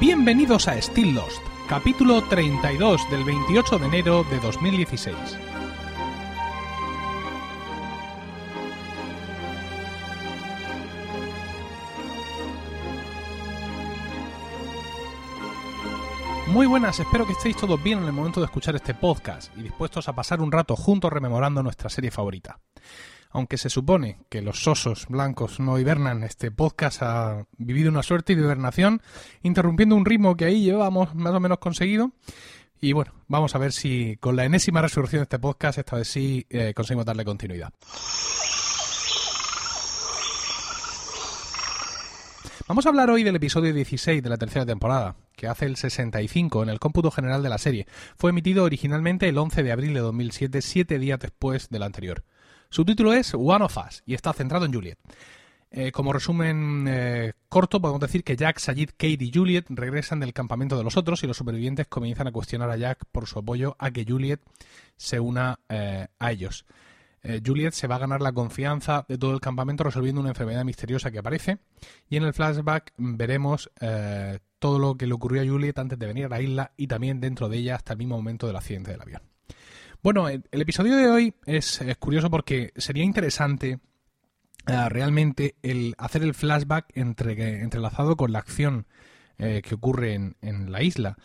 Bienvenidos a Still Lost, capítulo 32 del 28 de enero de 2016. Muy buenas, espero que estéis todos bien en el momento de escuchar este podcast y dispuestos a pasar un rato juntos rememorando nuestra serie favorita. Aunque se supone que los sosos blancos no hibernan, este podcast ha vivido una suerte de hibernación, interrumpiendo un ritmo que ahí llevábamos más o menos conseguido. Y bueno, vamos a ver si con la enésima resurrección de este podcast, esta vez sí eh, conseguimos darle continuidad. Vamos a hablar hoy del episodio 16 de la tercera temporada, que hace el 65 en el cómputo general de la serie. Fue emitido originalmente el 11 de abril de 2007, siete días después del anterior. Su título es One of Us y está centrado en Juliet. Eh, como resumen eh, corto, podemos decir que Jack, Sayid, Kate y Juliet regresan del campamento de los otros y los supervivientes comienzan a cuestionar a Jack por su apoyo a que Juliet se una eh, a ellos. Juliet se va a ganar la confianza de todo el campamento resolviendo una enfermedad misteriosa que aparece y en el flashback veremos todo lo que le ocurrió a Juliet antes de venir a la isla y también dentro de ella hasta el mismo momento del accidente del avión. Bueno, el, episodio de hoy es, curioso porque sería interesante eh, realmente el hacer el flashback entre, entrelazado con la acción eh, que ocurre en, en la isla.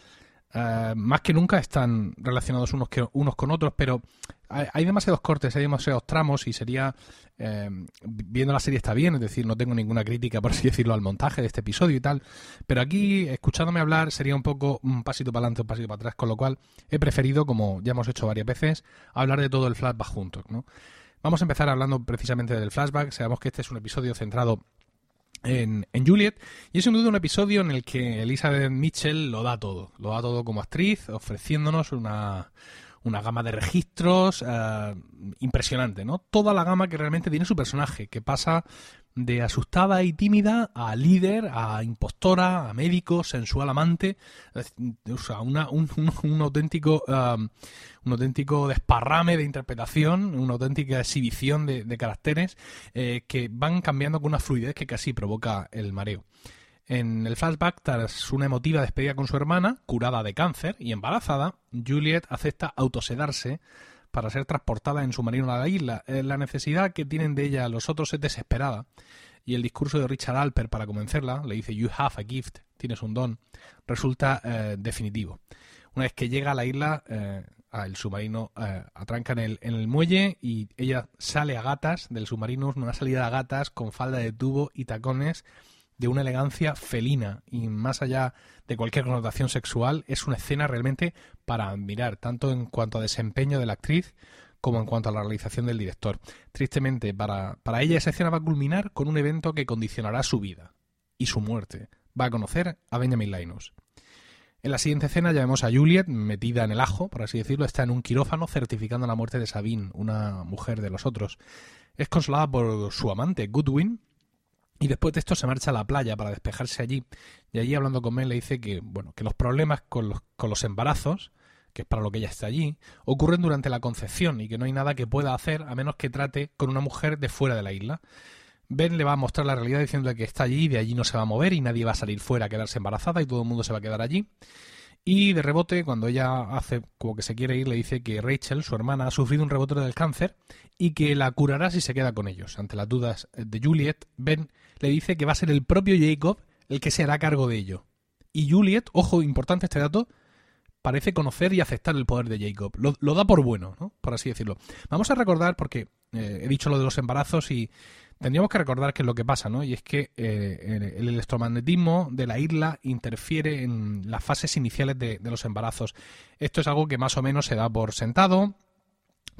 Eh, más que nunca están relacionados unos, que, unos con otros, pero hay, demasiados cortes, hay demasiados tramos y sería, eh, viendo la serie está bien, es decir, no tengo ninguna crítica, por así decirlo, al montaje de este episodio y tal, pero aquí, escuchándome hablar, sería un poco un pasito para adelante, un pasito para atrás, con lo cual he preferido, como ya hemos hecho varias veces, hablar de todo el flashback juntos, ¿no? Vamos a empezar hablando precisamente del flashback, sabemos que este es un episodio centrado en, Juliet. Y es sin duda un episodio en el que Elizabeth Mitchell lo da todo. Lo da todo como actriz, ofreciéndonos una, una gama de registros eh, impresionante, ¿no? Toda la gama que realmente tiene su personaje, que pasa de asustada y tímida a líder, a impostora, a médico, sensual amante, o sea, una, un, un, auténtico um, un auténtico desparrame de interpretación, una auténtica exhibición de, caracteres eh, que van cambiando con una fluidez que casi provoca el mareo. En el flashback, tras una emotiva despedida con su hermana, curada de cáncer y embarazada, Juliet acepta autosedarse para ser transportada en su marino a la isla. Eh, la necesidad que tienen de ella los otros es desesperada y el discurso de Richard Alper para convencerla, le dice You have a gift, tienes un don, resulta eh, definitivo. Una vez que llega a la isla, eh, el submarino atranca en el, en el muelle y ella sale a gatas del submarino, una salida a gatas con falda de tubo y tacones de una elegancia felina y más allá de cualquier connotación sexual, es una escena realmente para admirar, tanto en cuanto a desempeño de la actriz como en cuanto a la realización del director. Tristemente, para, para ella esa escena va a culminar con un evento que condicionará su vida y su muerte. Va a conocer a Benjamin Linus. En la siguiente escena ya vemos a Juliet metida en el ajo, por así decirlo, está en un quirófano certificando la muerte de Sabine, una mujer de los otros. Es consolada por su amante, Goodwin, y después de esto se marcha a la playa para despejarse allí. Y allí hablando con él le dice que, bueno, que los problemas con los, con los embarazos, que es para lo que ella está allí, ocurren durante la concepción y que no hay nada que pueda hacer a menos que trate con una mujer de fuera de la isla. Ben le va a mostrar la realidad diciendo que está allí y de allí no se va a mover y nadie va a salir fuera a quedarse embarazada y todo el mundo se va a quedar allí. Y de rebote, cuando ella hace como que se quiere ir, le dice que Rachel, su hermana, ha sufrido un rebote del cáncer y que la curará si se queda con ellos. Ante las dudas de Juliet, Ben le dice que va a ser el propio Jacob el que se hará cargo de ello. Y Juliet, ojo, importante este dato, parece conocer y aceptar el poder de Jacob. Lo, da por bueno, ¿no? Por así decirlo. Vamos a recordar, porque eh, he dicho lo de los embarazos y tendríamos que recordar qué es lo que pasa, ¿no? Y es que eh, el electromagnetismo de la isla interfiere en las fases iniciales de, de los embarazos. Esto es algo que más o menos se da por sentado,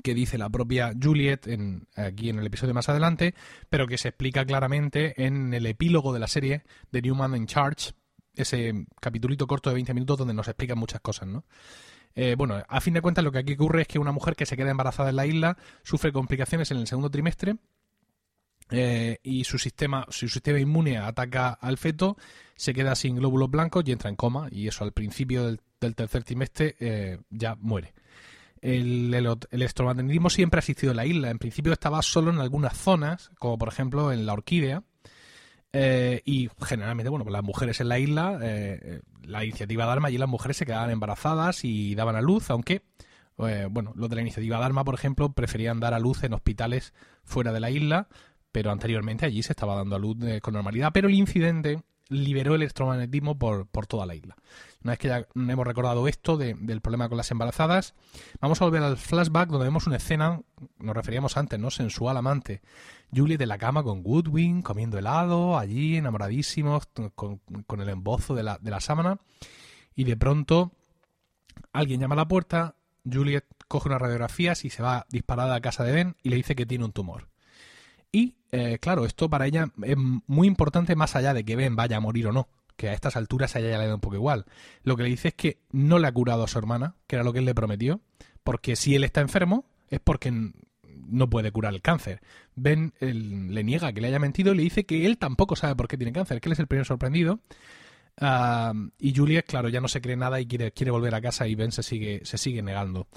que dice la propia Juliet en, aquí en el episodio más adelante, pero que se explica claramente en el epílogo de la serie de Newman in Charge, ese capitulito corto de 20 minutos donde nos explican muchas cosas, ¿no? Eh, bueno, a fin de cuentas lo que aquí ocurre es que una mujer que se queda embarazada en la isla sufre complicaciones en el segundo trimestre eh, y su sistema, su sistema inmune ataca al feto, se queda sin glóbulos blancos y entra en coma y eso al principio del, tercer trimestre eh, ya muere el, electromagnetismo siempre ha existido en la isla. En principio estaba solo en algunas zonas, como por ejemplo en la orquídea, Eh, y generalmente, bueno, las mujeres en la isla, eh, la iniciativa Dharma, allí las mujeres se quedaban embarazadas y daban a luz, aunque, eh, bueno, los de la iniciativa Dharma, por ejemplo, preferían dar a luz en hospitales fuera de la isla, pero anteriormente allí se estaba dando a luz con normalidad. Pero el incidente liberó el electromagnetismo por, por toda la isla. Una vez que ya hemos recordado esto del problema con las embarazadas, vamos a volver al flashback donde vemos una escena, nos referíamos antes, ¿no? Sensual amante. Juliet en la cama con Goodwin, comiendo helado, allí, enamoradísimos, con, el embozo de la, de la sábana. Y de pronto, alguien llama a la puerta, Juliet coge unas radiografías y se va disparada a casa de Ben y le dice que tiene un tumor. Y, eh, claro, esto para ella es muy importante más allá de que Ben vaya a morir o no que a estas alturas a ella ya le da un poco igual. Lo que le dice es que no le ha curado a su hermana, que era lo que él le prometió, porque si él está enfermo es porque no puede curar el cáncer. Ben le niega que le haya mentido y le dice que él tampoco sabe por qué tiene cáncer, que él es el primer sorprendido. y Juliet, claro, ya no se cree nada y quiere, quiere volver a casa y Ben se sigue, se sigue negando.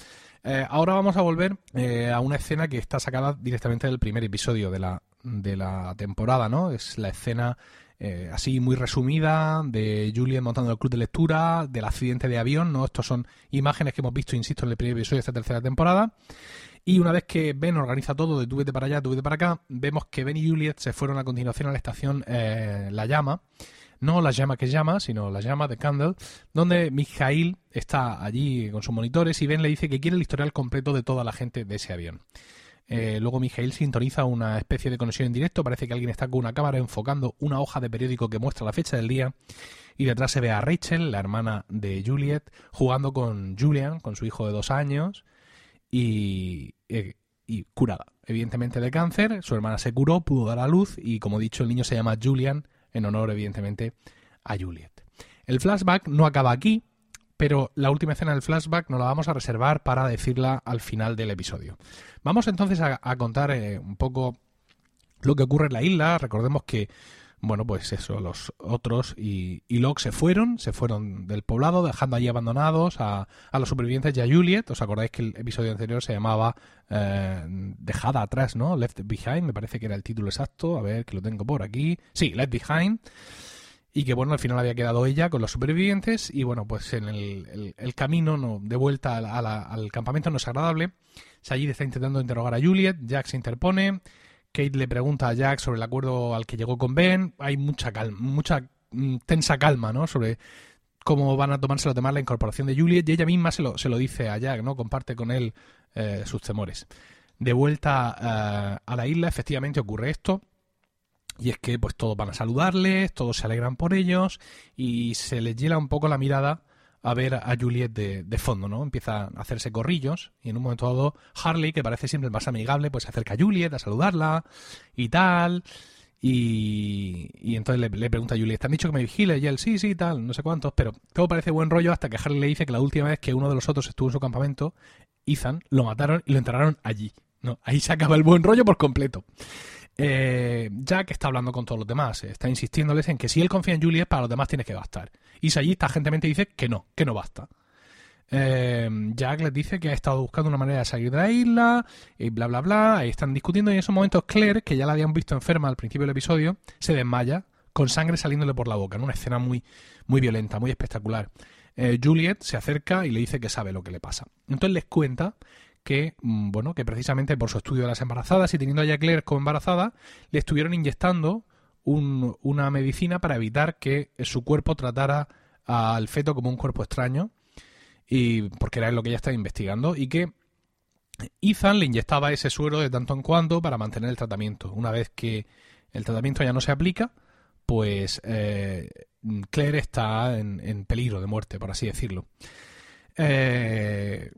Eh, ahora vamos a volver eh, a una escena que está sacada directamente del primer episodio de la, de la temporada, ¿no? Es la escena eh, así muy resumida de Julian montando el club de lectura, del accidente de avión, ¿no? Estos son imágenes que hemos visto, insisto, en el primer episodio de esta tercera temporada. Y una vez que Ben organiza todo de tú vete para allá, tú vete para acá, vemos que Ben y Juliet se fueron a continuación a la estación eh, La Llama, no la llama que llama, sino la llama de Candle, donde Mikhail está allí con sus monitores y Ben le dice que quiere el historial completo de toda la gente de ese avión. Eh, luego Mijail sintoniza una especie de conexión en directo. Parece que alguien está con una cámara enfocando una hoja de periódico que muestra la fecha del día. Y detrás se ve a Rachel, la hermana de Juliet, jugando con Julian, con su hijo de dos años. Y, eh, y curada, evidentemente, de cáncer. Su hermana se curó, pudo dar a luz. Y como he dicho, el niño se llama Julian, en honor, evidentemente, a Juliet. El flashback no acaba aquí, pero la última escena del flashback nos la vamos a reservar para decirla al final del episodio. Vamos entonces a, contar eh, un poco lo que ocurre en la isla. Recordemos que, bueno, pues eso, los otros y, y Locke se fueron, se fueron del poblado, dejando allí abandonados a, los supervivientes y a Juliet. ¿Os acordáis que el episodio anterior se llamaba eh, Dejada atrás, ¿no? Left Behind, me parece que era el título exacto. A ver, que lo tengo por aquí. Sí, Left Behind y que bueno, al final había quedado ella con los supervivientes y bueno, pues en el, el, camino no, de vuelta al campamento no es agradable. Sayid está intentando interrogar a Juliet, Jack se interpone, Kate le pregunta a Jack sobre el acuerdo al que llegó con Ben, hay mucha calma, mucha mm, tensa calma, ¿no? Sobre cómo van a tomárselo tomar la incorporación de Juliet y ella misma se lo, se lo dice a Jack, ¿no? Comparte con él eh, sus temores. De vuelta eh, a la isla, efectivamente ocurre esto y es que pues todos van a saludarles, todos se alegran por ellos y se les hiela un poco la mirada a ver a Juliet de, fondo, ¿no? Empieza a hacerse corrillos y en un momento dado Harley, que parece siempre el más amigable, pues se acerca a Juliet a saludarla y tal. Y, y entonces le, pregunta a Juliet, ¿te han dicho que me vigile? Y él, sí, sí, tal, no sé cuántos, pero todo parece buen rollo hasta que Harley le dice que la última vez que uno de los otros estuvo en su campamento, Ethan, lo mataron y lo enterraron allí. No, ahí se acaba el buen rollo por completo eh, Jack está hablando con todos los demás, está insistiéndoles en que si él confía en Juliet, para los demás tiene que bastar. Y Sayid gentemente dice que no, que no basta. Eh, Jack les dice que ha estado buscando una manera de salir de la isla y bla bla bla. Ahí están discutiendo y en esos momentos Claire, que ya la habían visto enferma al principio del episodio, se desmaya con sangre saliéndole por la boca, en una escena muy, muy violenta, muy espectacular. Eh, Juliet se acerca y le dice que sabe lo que le pasa. Entonces les cuenta que, mm, bueno, que precisamente por su estudio de las embarazadas y teniendo a Claire como embarazada, le estuvieron inyectando una medicina para evitar que su cuerpo tratara al feto como un cuerpo extraño, y porque era lo que ella estaba investigando, y que Ethan le inyectaba ese suero de tanto en cuando para mantener el tratamiento. Una vez que el tratamiento ya no se aplica, pues eh, Claire está en, en, peligro de muerte, por así decirlo. Eh,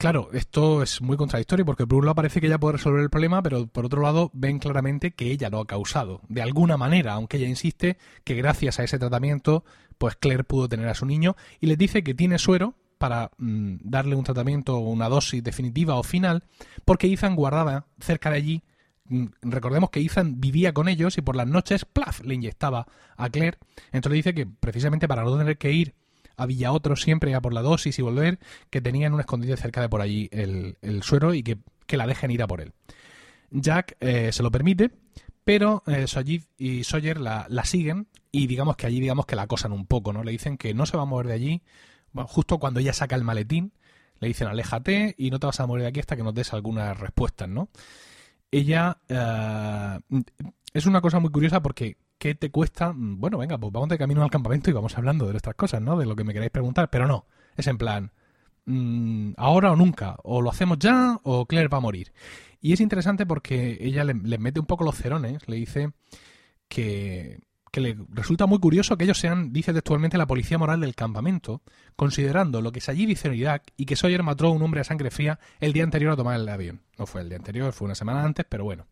Claro, esto es muy contradictorio porque por un lado parece que ella puede resolver el problema, pero por otro lado ven claramente que ella lo ha causado. De alguna manera, aunque ella insiste que gracias a ese tratamiento, pues Claire pudo tener a su niño y le dice que tiene suero para mm, darle un tratamiento o una dosis definitiva o final, porque Ethan guardaba cerca de allí. Mm, recordemos que Ethan vivía con ellos y por las noches, plaf, le inyectaba a Claire. Entonces dice que precisamente para no tener que ir había otro siempre a por la dosis y volver, que tenían un escondite cerca de por allí el, suero y que, la dejen ir a por él. Jack eh, se lo permite, Pero eh, y Sawyer la, la, siguen y digamos que allí digamos que la acosan un poco, ¿no? Le dicen que no se va a mover de allí, justo cuando ella saca el maletín, le dicen aléjate y no te vas a mover de aquí hasta que nos des algunas respuestas, ¿no? Ella eh, es una cosa muy curiosa porque ¿qué te cuesta? Bueno, venga, pues vamos de camino al campamento y vamos hablando de nuestras cosas, ¿no? De lo que me queréis preguntar, pero no, es en plan, mmm, ahora o nunca, o lo hacemos ya o Claire va a morir. Y es interesante porque ella le, mete un poco los cerones, le dice que, que le resulta muy curioso que ellos sean, dice textualmente, la policía moral del campamento, considerando lo que allí dice en Irak y que Sawyer mató a un hombre a sangre fría el día anterior a tomar el avión. No fue el día anterior, fue una semana antes, pero bueno.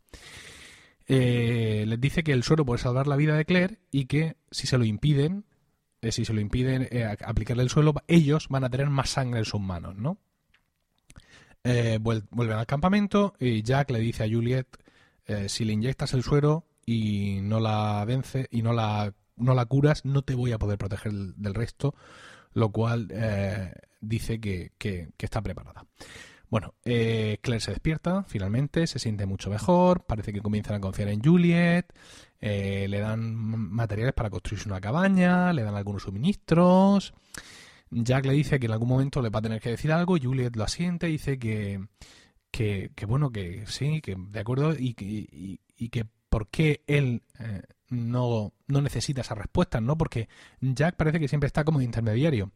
Eh, les dice que el suero puede salvar la vida de Claire y que si se lo impiden, eh, si se lo impiden eh, aplicarle el suelo, ellos van a tener más sangre en sus manos, ¿no? vuelven al campamento y Jack le dice a Juliet, si le inyectas el suero, y no la vence y no la, no la curas, no te voy a poder proteger del resto, lo cual dice que, que, está preparada. Bueno, eh, Claire se despierta finalmente, se siente mucho mejor, parece que comienzan a confiar en Juliet, eh, le dan materiales para construirse una cabaña, le dan algunos suministros. Jack le dice que en algún momento le va a tener que decir algo, Juliet lo asiente, dice que, que, bueno, que sí, que de acuerdo y, y, y que por qué él eh, no, no, necesita esas respuestas, ¿no? Porque Jack parece que siempre está como de intermediario.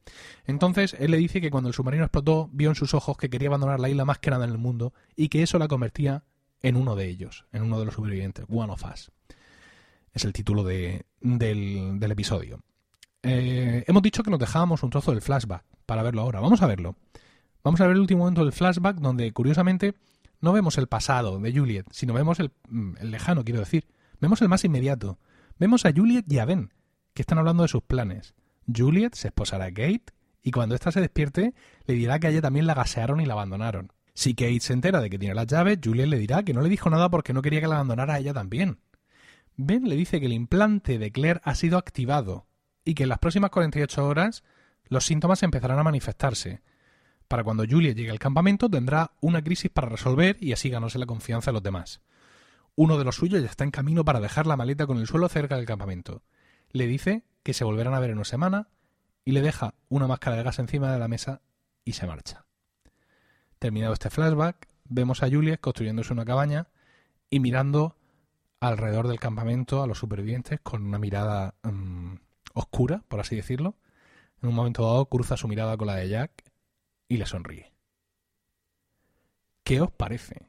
Entonces, él le dice que cuando el submarino explotó, vio en sus ojos que quería abandonar la isla más que nada en el mundo y que eso la convertía en uno de ellos, en uno de los supervivientes, One of Us. Es el título de, del, episodio. Eh, hemos dicho que nos dejábamos un trozo del flashback para verlo ahora. Vamos a verlo. Vamos a ver el último momento del flashback donde, curiosamente, no vemos el pasado de Juliet, sino vemos el, mm, el, lejano, quiero decir. Vemos el más inmediato. Vemos a Juliet y a Ben, que están hablando de sus planes. Juliet se esposará a Kate y cuando ésta se despierte le dirá que a ella también la gasearon y la abandonaron. Si Kate se entera de que tiene las llaves, Juliet le dirá que no le dijo nada porque no quería que la abandonara a ella también. Ben le dice que el implante de Claire ha sido activado y que en las próximas 48 horas los síntomas empezarán a manifestarse, para cuando Julia llegue al campamento tendrá una crisis para resolver y así ganarse la confianza de los demás. Uno de los suyos ya está en camino para dejar la maleta con el suelo cerca del campamento. Le dice que se volverán a ver en una semana y le deja una máscara de gas encima de la mesa y se marcha. Terminado este flashback, vemos a Juliet construyéndose una cabaña y mirando alrededor del campamento a los supervivientes con una mirada um, oscura, por así decirlo. En un momento dado cruza su mirada con la de Jack y le sonríe. ¿Qué os parece?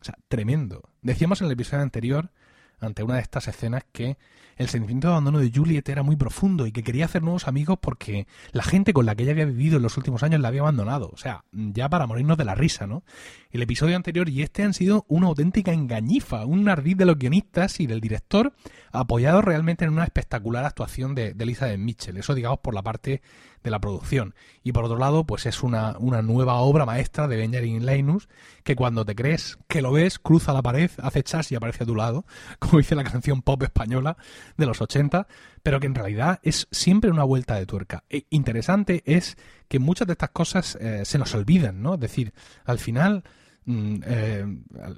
O sea, tremendo. Decíamos en el episodio anterior, ante una de estas escenas, que el sentimiento de abandono de Juliet era muy profundo y que quería hacer nuevos amigos porque la gente con la que ella había vivido en los últimos años la había abandonado. O sea, ya para morirnos de la risa, ¿no? El episodio anterior y este han sido una auténtica engañifa, un ardid de los guionistas y del director, apoyado realmente en una espectacular actuación de, de Elizabeth Mitchell. Eso, digamos, por la parte de la producción. Y por otro lado, pues es una, una nueva obra maestra de Benjamin Linus que cuando te crees que lo ves, cruza la pared, hace chas y aparece a tu lado, como dice la canción pop española de los 80, pero que en realidad es siempre una vuelta de tuerca. E interesante es que muchas de estas cosas eh, se nos olvidan, ¿no? Es decir, al final Mm, eh,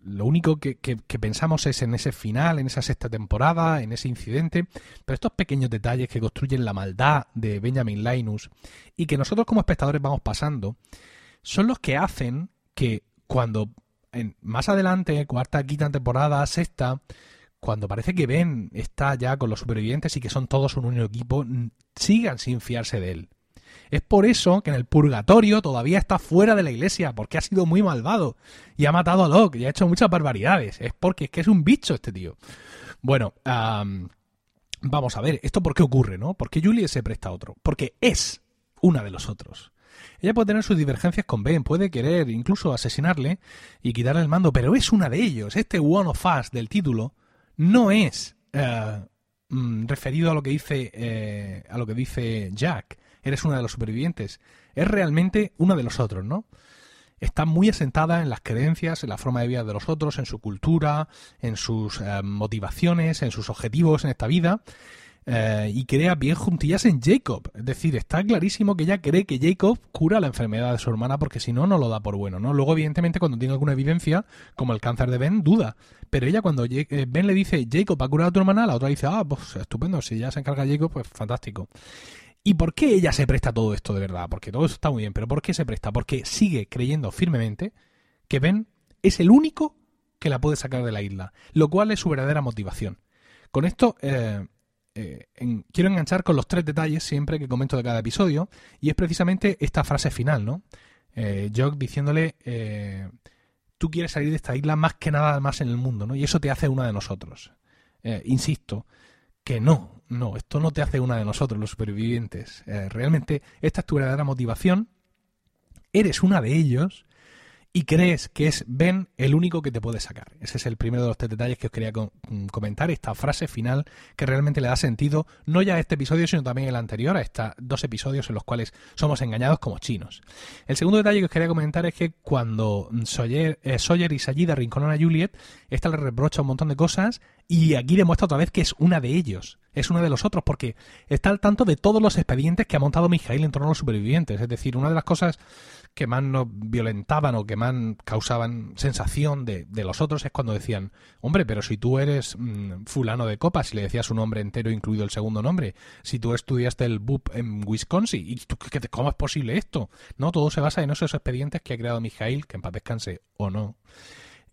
lo único que, pensamos es en ese final, en esa sexta temporada, en ese incidente, pero estos pequeños detalles que construyen la maldad de Benjamin Linus y que nosotros como espectadores vamos pasando, son los que hacen que cuando en, más adelante, cuarta, quinta temporada, sexta, cuando parece que Ben está ya con los supervivientes y que son todos un único equipo, sigan sin fiarse de él. Es por eso que en el purgatorio todavía está fuera de la iglesia, porque ha sido muy malvado y ha matado a Locke y ha hecho muchas barbaridades. Es porque es que es un bicho este tío. Bueno, vamos a ver, ¿esto por qué ocurre, no? ¿Por qué Julie se presta a otro? Porque es una de los otros. Ella puede tener sus divergencias con Ben, puede querer incluso asesinarle y quitarle el mando, pero es una de ellos. Este One of Us del título no es eh, mm, referido a lo que dice eh, a lo que dice Jack eres una de los supervivientes. Es realmente uno de los otros, ¿no? Está muy asentada en las creencias, en la forma de vida de los otros, en su cultura, en sus eh, motivaciones, en sus objetivos en esta vida. Eh, y crea bien juntillas en Jacob. Es decir, está clarísimo que ella cree que Jacob cura la enfermedad de su hermana porque si no, no lo da por bueno, ¿no? Luego, evidentemente, cuando tiene alguna evidencia, como el cáncer de Ben, duda. Pero ella cuando eh, Ben le dice, Jacob ha curado a tu hermana, la otra dice, ah, pues estupendo, si ya se encarga Jacob, pues fantástico. ¿Y por qué ella se presta todo esto de verdad? Porque todo eso está muy bien, pero ¿por qué se presta? Porque sigue creyendo firmemente que Ben es el único que la puede sacar de la isla, lo cual es su verdadera motivación. Con esto eh, eh, quiero enganchar con los tres detalles siempre que comento de cada episodio, y es precisamente esta frase final, ¿no? Eh, Jock diciéndole, eh, tú quieres salir de esta isla más que nada más en el mundo, ¿no? Y eso te hace una de nosotros. insisto, que no, no, esto no te hace una de nosotros, los supervivientes. realmente esta es tu verdadera motivación, eres una de ellos y crees que es Ben el único que te puede sacar. Ese es el primero de los tres detalles que os quería mm, comentar, esta frase final que realmente le da sentido no ya a este episodio, sino también el anterior, a estos dos episodios en los cuales somos engañados como chinos. El segundo detalle que os quería comentar es que cuando Sawyer, eh, y Sayida rinconan a Juliet, esta le reprocha un montón de cosas y aquí demuestra otra vez que es una de ellos, es una de los otros, porque está al tanto de todos los expedientes que ha montado Mijail en torno a los supervivientes. Es decir, una de las cosas que más nos violentaban o que más causaban sensación de, los otros es cuando decían, hombre, pero si tú eres mm, fulano de copas, si le decías su nombre entero, incluido el segundo nombre, si tú estudiaste el BUP en Wisconsin, ¿y tú, ¿cómo es posible esto? No, todo se basa en esos expedientes que ha creado Mijail, que en paz descanse o no.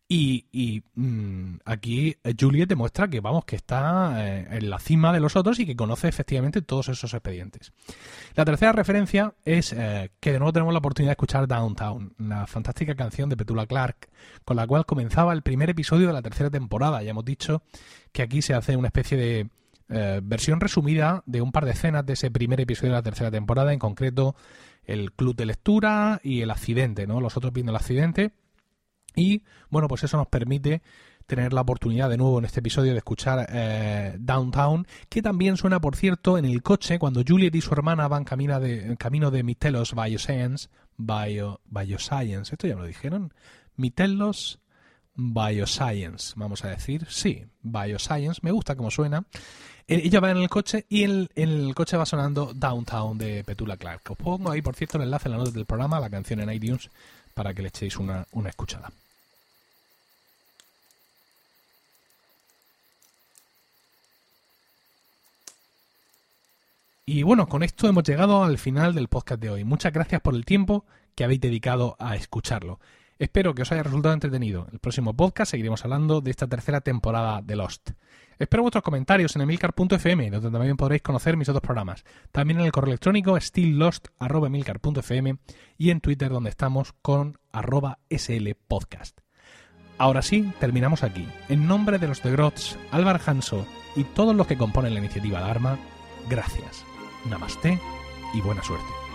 Y, mm, aquí eh, Juliet demuestra que, vamos, que está eh, en la cima de los otros y que conoce efectivamente todos esos expedientes. La tercera referencia es eh, que de nuevo tenemos la oportunidad de escuchar Downtown, la fantástica canción de Petula Clark, con la cual comenzaba el primer episodio de la tercera temporada. Ya hemos dicho que aquí se hace una especie de versión resumida de un par de escenas de ese primer episodio de la tercera temporada, en concreto el club de lectura y el accidente, ¿no? Los otros viendo el accidente y bueno, pues eso nos permite tener la oportunidad de nuevo en este episodio de escuchar eh, Downtown, que también suena, por cierto, en el coche cuando Juliet y su hermana van camino de, camino de Mitelos Bioscience, Bio, esto ya me lo dijeron, Mitelos Bioscience, vamos a decir, sí, Bioscience, me gusta cómo suena. Eh, ella va en el coche y en, el coche va sonando Downtown de Petula Clark. Os pongo ahí, por cierto, el enlace en la nota del programa, la canción en iTunes, para que le echéis una, una escuchada. Y bueno, con esto hemos llegado al final del podcast de hoy. Muchas gracias por el tiempo que habéis dedicado a escucharlo. Espero que os haya resultado entretenido. El próximo podcast seguiremos hablando de esta tercera temporada de Lost. Espero vuestros comentarios en emilcar.fm, donde también podréis conocer mis otros programas. También en el correo electrónico stilllost.emilcar.fm y en Twitter, donde estamos con arroba slpodcast. Ahora sí, terminamos aquí. En nombre de los de Grots, Álvaro Hanso y todos los que componen la iniciativa Dharma, gracias. Namaste y buena suerte.